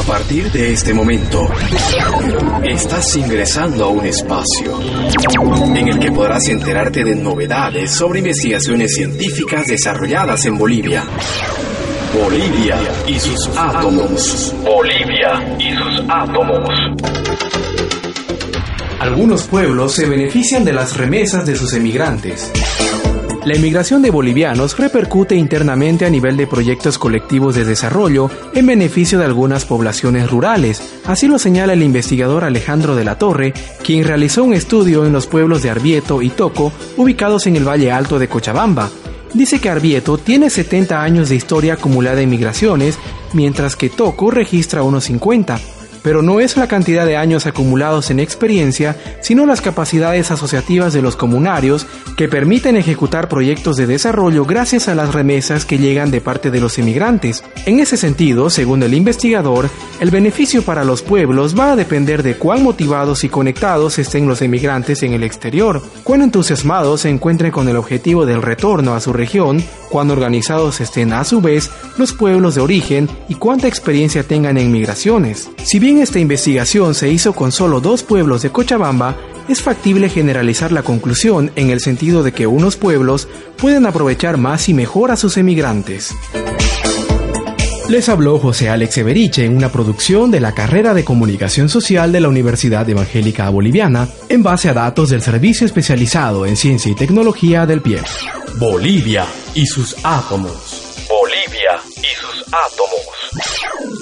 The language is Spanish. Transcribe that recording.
A partir de este momento, estás ingresando a un espacio en el que podrás enterarte de novedades sobre investigaciones científicas desarrolladas en Bolivia. Bolivia y sus átomos. Bolivia y sus átomos. Algunos pueblos se benefician de las remesas de sus emigrantes. La emigración de bolivianos repercute internamente a nivel de proyectos colectivos de desarrollo en beneficio de algunas poblaciones rurales. Así lo señala el investigador Alejandro de la Torre, quien realizó un estudio en los pueblos de Arbieto y Toco, ubicados en el Valle Alto de Cochabamba. Dice que Arbieto tiene 70 años de historia acumulada en migraciones, mientras que Toco registra unos 50 pero no es la cantidad de años acumulados en experiencia, sino las capacidades asociativas de los comunarios que permiten ejecutar proyectos de desarrollo gracias a las remesas que llegan de parte de los emigrantes. En ese sentido, según el investigador, el beneficio para los pueblos va a depender de cuán motivados y conectados estén los emigrantes en el exterior, cuán entusiasmados se encuentren con el objetivo del retorno a su región, cuán organizados estén a su vez los pueblos de origen y cuánta experiencia tengan en migraciones. Si bien esta investigación se hizo con solo dos pueblos de Cochabamba, es factible generalizar la conclusión en el sentido de que unos pueblos pueden aprovechar más y mejor a sus emigrantes. Les habló José Alex Everiche en una producción de la carrera de Comunicación Social de la Universidad Evangélica Boliviana en base a datos del Servicio Especializado en Ciencia y Tecnología del PIE. Bolivia y sus átomos. Bolivia y sus átomos.